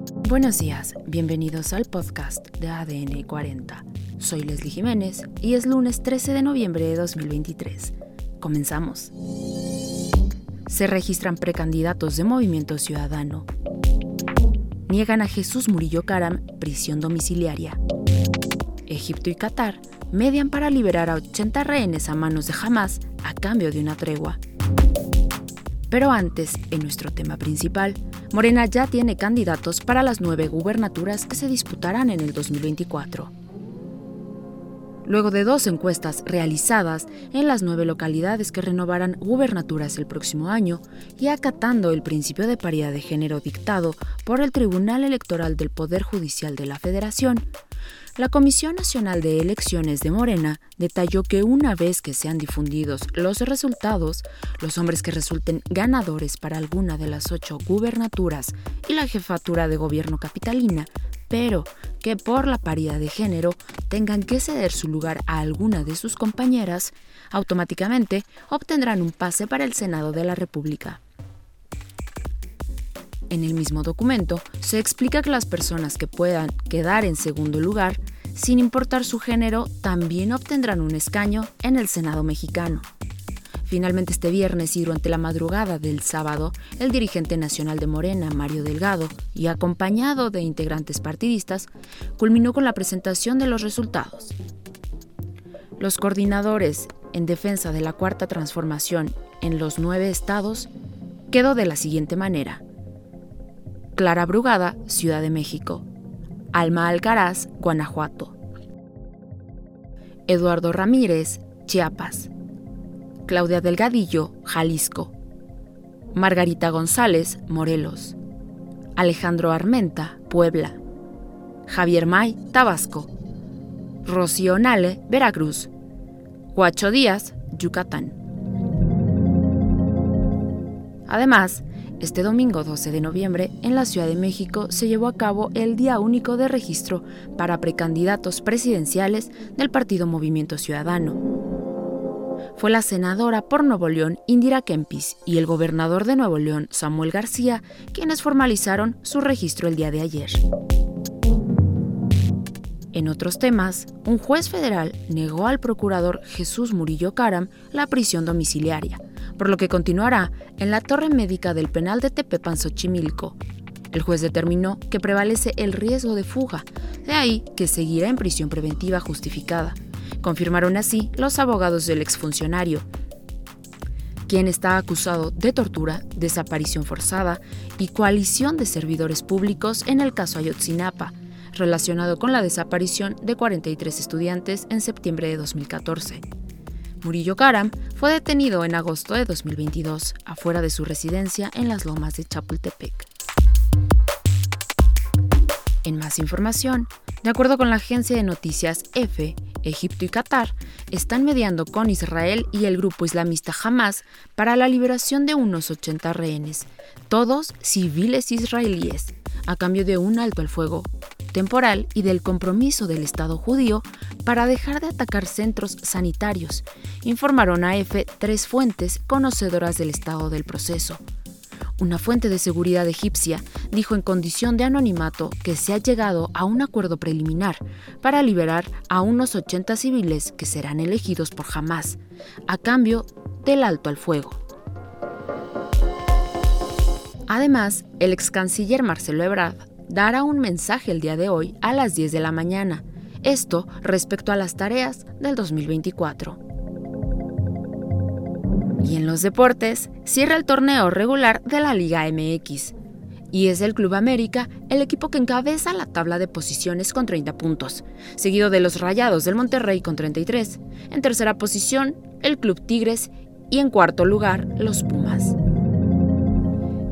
Buenos días, bienvenidos al podcast de ADN 40. Soy Leslie Jiménez y es lunes 13 de noviembre de 2023. Comenzamos. Se registran precandidatos de Movimiento Ciudadano. Niegan a Jesús Murillo Caram prisión domiciliaria. Egipto y Qatar median para liberar a 80 rehenes a manos de Hamas a cambio de una tregua. Pero antes, en nuestro tema principal, Morena ya tiene candidatos para las nueve gubernaturas que se disputarán en el 2024. Luego de dos encuestas realizadas en las nueve localidades que renovarán gubernaturas el próximo año y acatando el principio de paridad de género dictado por el Tribunal Electoral del Poder Judicial de la Federación, la Comisión Nacional de Elecciones de Morena detalló que una vez que sean difundidos los resultados, los hombres que resulten ganadores para alguna de las ocho gubernaturas y la jefatura de gobierno capitalina, pero que por la paridad de género tengan que ceder su lugar a alguna de sus compañeras, automáticamente obtendrán un pase para el Senado de la República. En el mismo documento se explica que las personas que puedan quedar en segundo lugar, sin importar su género, también obtendrán un escaño en el Senado mexicano. Finalmente este viernes y durante la madrugada del sábado, el dirigente nacional de Morena, Mario Delgado, y acompañado de integrantes partidistas, culminó con la presentación de los resultados. Los coordinadores en defensa de la cuarta transformación en los nueve estados quedó de la siguiente manera. Clara Brugada, Ciudad de México. Alma Alcaraz, Guanajuato. Eduardo Ramírez, Chiapas. Claudia Delgadillo, Jalisco. Margarita González, Morelos. Alejandro Armenta, Puebla. Javier May, Tabasco. Rocío Nale, Veracruz. Huacho Díaz, Yucatán. Además, este domingo 12 de noviembre, en la Ciudad de México, se llevó a cabo el Día Único de Registro para precandidatos presidenciales del Partido Movimiento Ciudadano. Fue la senadora por Nuevo León, Indira Kempis, y el gobernador de Nuevo León, Samuel García, quienes formalizaron su registro el día de ayer. En otros temas, un juez federal negó al procurador Jesús Murillo Caram la prisión domiciliaria, por lo que continuará en la torre médica del penal de Tepepan Xochimilco. El juez determinó que prevalece el riesgo de fuga, de ahí que seguirá en prisión preventiva justificada. Confirmaron así los abogados del exfuncionario, quien está acusado de tortura, desaparición forzada y coalición de servidores públicos en el caso Ayotzinapa, relacionado con la desaparición de 43 estudiantes en septiembre de 2014. Murillo Karam fue detenido en agosto de 2022 afuera de su residencia en las lomas de Chapultepec. En más información, de acuerdo con la agencia de noticias EFE, Egipto y Qatar están mediando con Israel y el grupo islamista Hamas para la liberación de unos 80 rehenes, todos civiles israelíes, a cambio de un alto al fuego temporal y del compromiso del Estado judío para dejar de atacar centros sanitarios, informaron a EFE tres fuentes conocedoras del estado del proceso. Una fuente de seguridad egipcia dijo en condición de anonimato que se ha llegado a un acuerdo preliminar para liberar a unos 80 civiles que serán elegidos por Hamas, a cambio del alto al fuego. Además, el ex canciller Marcelo Ebrard dará un mensaje el día de hoy a las 10 de la mañana, esto respecto a las tareas del 2024. Y en los deportes, cierra el torneo regular de la Liga MX. Y es el Club América el equipo que encabeza la tabla de posiciones con 30 puntos, seguido de los Rayados del Monterrey con 33. En tercera posición, el Club Tigres y en cuarto lugar, los Pumas.